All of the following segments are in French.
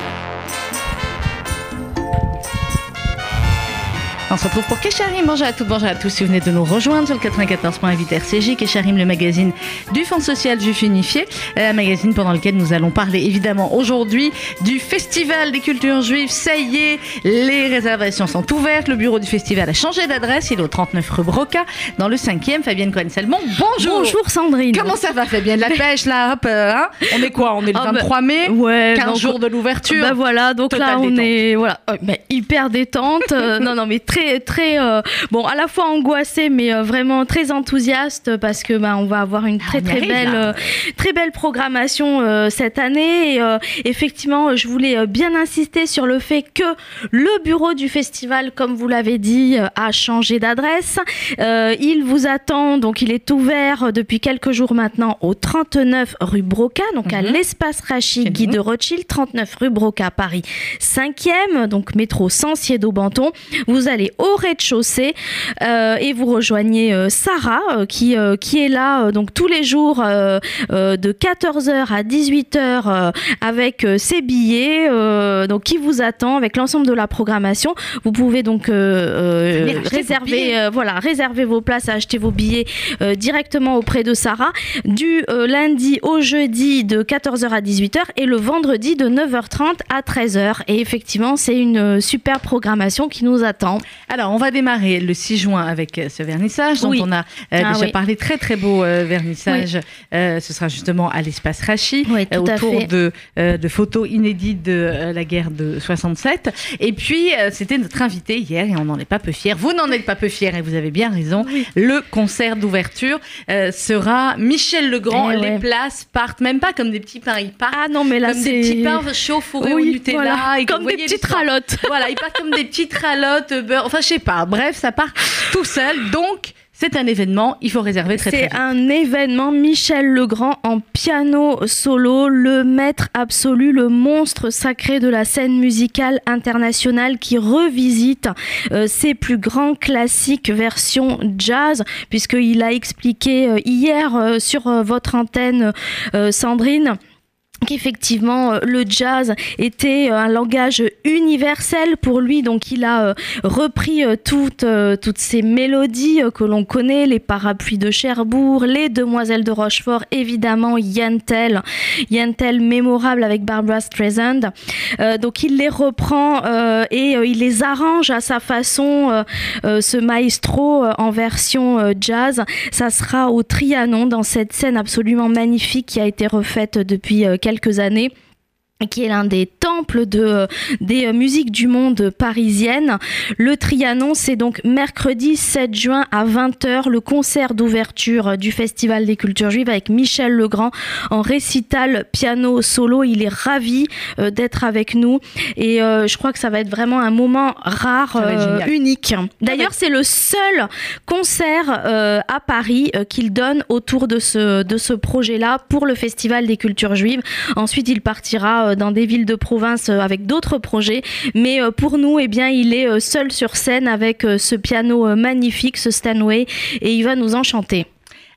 Música On se retrouve pour Kesharim. Bonjour à toutes, bonjour à tous. Si vous venez de nous rejoindre sur le 94.8 RCJ, Kesharim, le magazine du Fonds social juif unifié, euh, un magazine pendant lequel nous allons parler évidemment aujourd'hui du Festival des cultures juives. Ça y est, les réservations sont ouvertes. Le bureau du festival a changé d'adresse. Il est au 39 rue Broca, dans le 5e. Fabienne Cohen-Salmon, bonjour. Bonjour Sandrine. Comment ça va, Fabienne? La pêche, là, hop, euh, hein? On est quoi? On est le Ah, 23 mai? Ouais, 15 donc- jours de l'ouverture? Bah voilà, donc là on détente. est voilà, mais hyper détente. euh, non non mais très très euh, bon à la fois angoissée mais euh, vraiment très enthousiaste parce que bah on va avoir une très y très belle euh, très belle programmation cette année et effectivement je voulais bien insister sur le fait que le bureau du festival comme vous l'avez dit a changé d'adresse. Il vous attend donc il est ouvert depuis quelques jours maintenant au 39 rue Broca donc à Mhm. l'espace Rachi Chez Guy de Rothschild 39 rue Broca Paris 5e donc métro Sancier d'Aubenton vous allez au rez-de-chaussée euh, et vous rejoignez euh, Sarah euh, qui, qui est là donc tous les jours de 14h à 18h euh, avec ses billets donc qui vous attend avec l'ensemble de la programmation. Vous pouvez donc réserver voilà réserver vos places acheter vos billets directement auprès de Sarah du lundi au jeudi de 14h à 18h et le vendredi de 9h30 à 13h et effectivement c'est une super programmation qui nous attend Alors, on va démarrer le 6 juin avec euh, ce vernissage dont Oui. on a euh, Ah déjà oui. parlé. Très, très beau euh, vernissage. Euh, ce sera justement à l'espace Rachi, autour de, de photos inédites de la guerre de 67. Et puis, c'était notre invité hier et on n'en est pas peu fiers. Vous n'en êtes pas peu fiers et vous avez bien raison. Le concert d'ouverture sera Michel Legrand. Eh Les ouais. places partent même pas comme des petits pains. Ils partent ah non mais là comme des petits pains chauds fourrés au Nutella. voilà. et que comme des petites ralottes Voilà, ils partent comme des petites ralottes, beurre. Enfin, je sais pas. Bref, ça part tout seul. Donc, c'est un événement. Il faut réserver très très C'est un événement Michel Legrand en piano solo, le maître absolu, le monstre sacré de la scène musicale internationale qui revisite euh, ses plus grands classiques version jazz, puisqu'il a expliqué euh, hier euh, sur votre antenne, Sandrine qu'effectivement euh, le jazz était euh, un langage universel pour lui. Donc il a euh, repris toutes ces mélodies que l'on connaît. Les parapluies de Cherbourg les demoiselles de Rochefort évidemment Yantel Yantel mémorable avec Barbara Streisand. Donc il les reprend et il les arrange à sa façon ce maestro en version jazz. Ça sera au Trianon dans cette scène absolument magnifique qui a été refaite depuis quelques années qui est l'un des temples de, euh, des euh, musiques du monde parisiennes. Le Trianon, c'est donc mercredi 7 juin à 20h, le concert d'ouverture euh, du Festival des cultures juives avec Michel Legrand en récital piano solo. Il est ravi euh, d'être avec nous et euh, je crois que ça va être vraiment un moment rare, euh, unique. D'ailleurs, c'est le seul concert à Paris qu'il donne autour de ce, de ce projet-là pour le Festival des cultures juives. Ensuite, il partira euh, dans des villes de province euh, avec d'autres projets. Mais euh, pour nous, eh bien, il est seul sur scène avec ce piano magnifique, ce Stanway, et il va nous enchanter.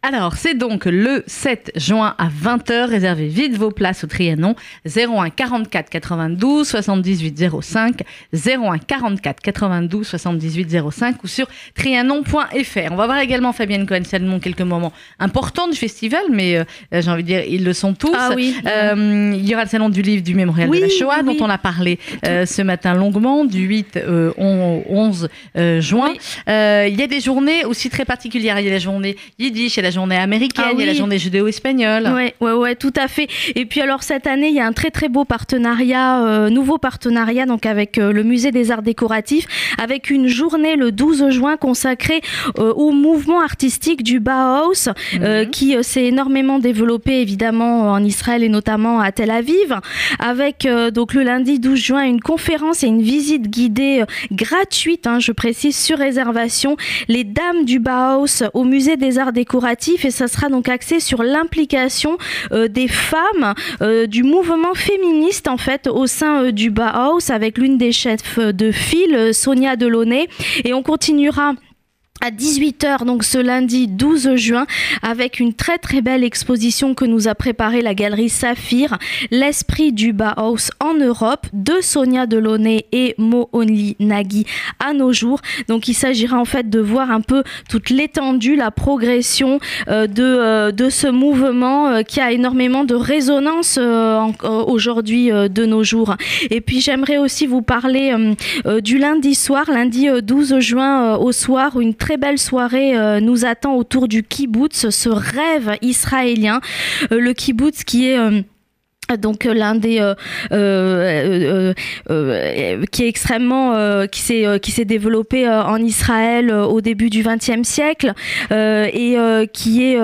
Alors, c'est donc le 7 juin à 20h. Réservez vite vos places au Trianon. 01 44 92 78 05. 01 44 92 78 05 ou sur trianon.fr. On va voir également Fabienne Cohen-Salmon quelques moments importants du festival, mais euh, j'ai envie de dire, ils le sont tous. Ah oui. Euh, il y aura le salon du livre du mémorial Oui, de la Shoah, oui, dont on a parlé euh, ce matin longuement, du 8 euh, au 11 euh, juin. Il y a des journées aussi très particulières. Il y a la journée yiddish, a la journée américaine, Ah il y a la journée judéo-espagnole. Ouais, ouais, ouais, tout à fait. Et puis alors cette année, il y a un très très beau partenariat, euh, nouveau partenariat donc avec euh, le musée des arts décoratifs, avec une journée le 12 juin consacrée euh, au mouvement artistique du Bauhaus, Mhm. qui s'est énormément développé évidemment en Israël et notamment à Tel Aviv, avec donc le lundi 12 juin une conférence et une visite guidée gratuite, hein, je précise, sur réservation, les dames du Bauhaus au musée des arts décoratifs et ça sera donc axé sur l'implication euh, des femmes euh, du mouvement féministe en fait au sein euh, du Bauhaus avec l'une des chefs de file, Sonia Delaunay. Et on continuera à 18h donc ce lundi 12 juin avec une très très belle exposition que nous a préparée la galerie Saphir, l'esprit du Bauhaus en Europe de Sonia Delaunay et Mo Only Nagui à nos jours. Donc il s'agira en fait de voir un peu toute l'étendue, la progression euh, de, euh, de ce mouvement euh, qui a énormément de résonance aujourd'hui de nos jours. Et puis j'aimerais aussi vous parler du lundi soir, lundi 12 juin au soir, une très belle soirée euh, nous attend autour du kibbutz, ce rêve israélien. Euh, le kibbutz qui est euh, donc euh, l'un des euh, euh, qui est extrêmement qui s'est qui s'est développé en Israël au début du XXe siècle et qui est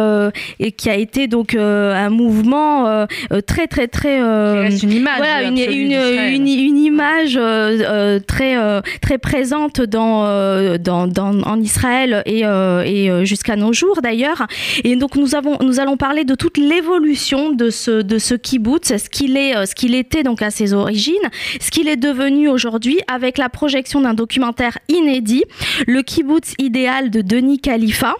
et qui a été donc un mouvement très très très une image voilà, une, une, une, image très très présente dans, dans, dans en Israël et, et jusqu'à nos jours d'ailleurs. Et donc nous avons nous allons parler de toute l'évolution de ce de ce kibbutz ce qu'il est, euh, ce qu'il était donc à ses origines, ce qu'il est devenu aujourd'hui avec la projection d'un documentaire inédit, le kibbutz idéal de Denis Khalifa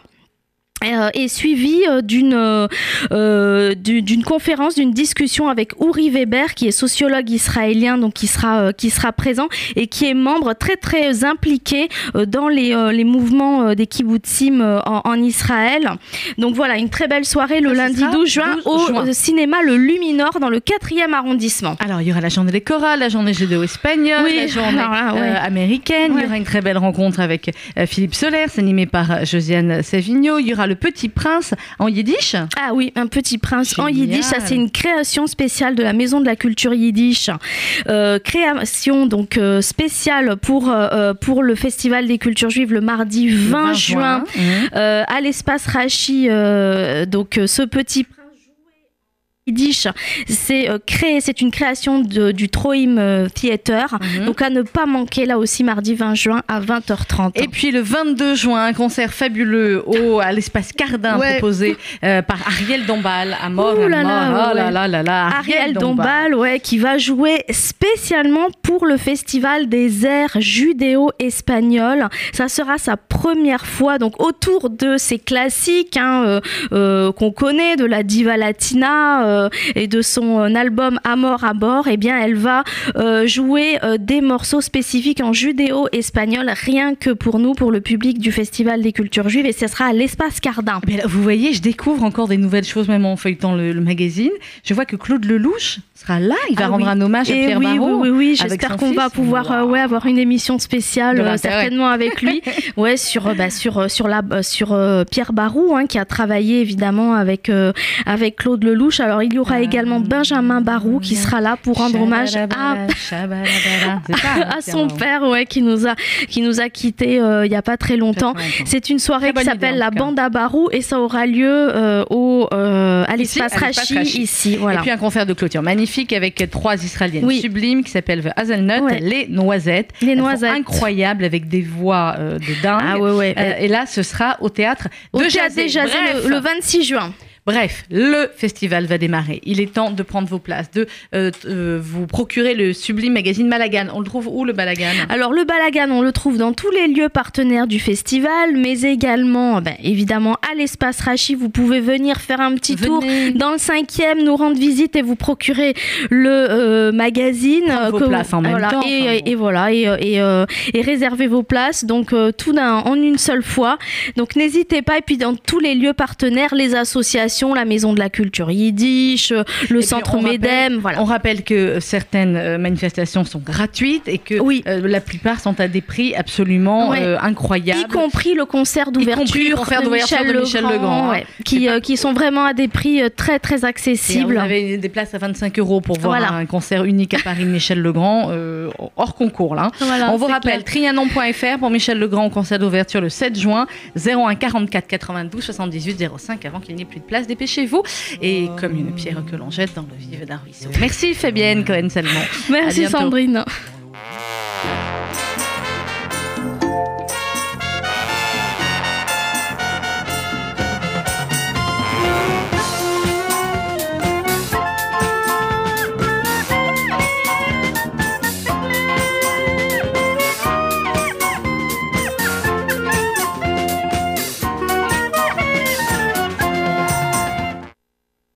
est suivi euh, d'une euh, d'une conférence, d'une discussion avec Uri Weber, qui est sociologue israélien, donc qui sera qui sera présent et qui est membre très très impliqué dans les, les mouvements des kibbutzim en, en, Israël. Donc voilà, une très belle soirée le lundi 12 juin 12 au juin. cinéma Le Luminor dans le 4e arrondissement. Alors il y aura la journée des chorales, la journée judéo-espagnole, oui, la journée là, ouais. américaine. Ouais. Il y aura une très belle rencontre avec Philippe Soler, animé par Josiane Savigno. Il y aura le Petit Prince en yiddish Ah oui, un Petit Prince Génial. en yiddish. Ça, c'est une création spéciale de la Maison de la Culture Yiddish. Euh, création donc euh, spéciale pour, euh, pour le Festival des Cultures Juives le mardi 20, 20 juin, mmh. à l'espace Rachi. donc, ce Petit Prince Yiddish, c'est euh, créé, c'est une création de, du Troim euh, Theater. -hmm. Donc à ne pas manquer là aussi mardi 20 juin à 20h30. Et puis le 22 juin, un concert fabuleux au à l'espace Cardin ouais. proposé euh, par Ariel Dombal à mort. Ouh là là, oh là, là, là, là, Ariel, Ariel Dombal, ouais, qui va jouer spécialement pour le festival des airs judéo-espagnols. Ça sera sa première fois donc autour de ces classiques hein, euh, qu'on connaît de la diva latina et de son album Amor à bord, eh bien, elle va euh, jouer euh, des morceaux spécifiques en judéo-espagnol, rien que pour nous, pour le public du Festival des Cultures Juives, et ce sera à l'Espace Cardin. Mais là, vous voyez, je découvre encore des nouvelles choses, même en feuilletant le, le magazine. Je vois que Claude Lelouch sera là, il va ah rendre oui. un hommage à et Pierre oui. Oui, oui, oui. j'espère qu'on va pouvoir euh, ouais, avoir une émission spéciale euh, certainement avec lui, ouais, sur, bah, sur, sur, la, sur euh, Pierre Barrault, hein, qui a travaillé évidemment avec, avec Claude Lelouch. Alors, il y aura également Benjamin Barou qui sera là pour rendre hommage à, à son père ouais, qui nous a, qui nous a quittés euh, il n'y a pas très longtemps. C'est une soirée qui s'appelle la Bande à Barou et ça aura lieu euh, au, euh, à l'espace Rachi, Rachi ici. Voilà. Et puis un concert de clôture magnifique avec trois Israéliennes oui. sublimes qui s'appellent The Hazelnut, ouais. les noisettes. Les noisettes. Incroyables avec des voix de dingue. Ah ouais, ouais. et là, ce sera au théâtre au de Jazé, Jazé le, le 26 juin. Bref, le festival va démarrer. Il est temps de prendre vos places, de euh, euh, vous procurer le sublime magazine Malagan. On le trouve où le Balagan Alors le Balagan, on le trouve dans tous les lieux partenaires du festival, mais également, ben, évidemment, à l'espace Rachi. Vous pouvez venir faire un petit Venez. tour dans le cinquième, nous rendre visite et vous procurer le euh, magazine. Prendre vos places vous, en même voilà, temps. Et, enfin, et, et voilà, et, et, et, réserver vos places. Donc tout en une seule fois. Donc n'hésitez pas. Et puis dans tous les lieux partenaires, les associations la Maison de la Culture Yiddish, le et Centre Medem. Voilà. On rappelle que certaines manifestations sont gratuites et que oui. euh, la plupart sont à des prix absolument ouais. euh, incroyables. Y compris le concert d'ouverture de, Michel, de Michel Legrand, ouais, qui, euh, qui sont vraiment à des prix très très accessibles. Et vous avez des places à 25 euros pour voir voilà. un concert unique à Paris de Michel Legrand, euh, hors concours. Là. Voilà, On vous rappelle, trianon.fr pour Michel Legrand au concert d'ouverture le 7 juin, 01 44 92 78 05 avant qu'il n'y ait plus de place dépêchez-vous. Et comme une pierre que l'on jette dans le vif d'un ruisseau. Merci Fabienne Cohen-Salmon. Merci Sandrine.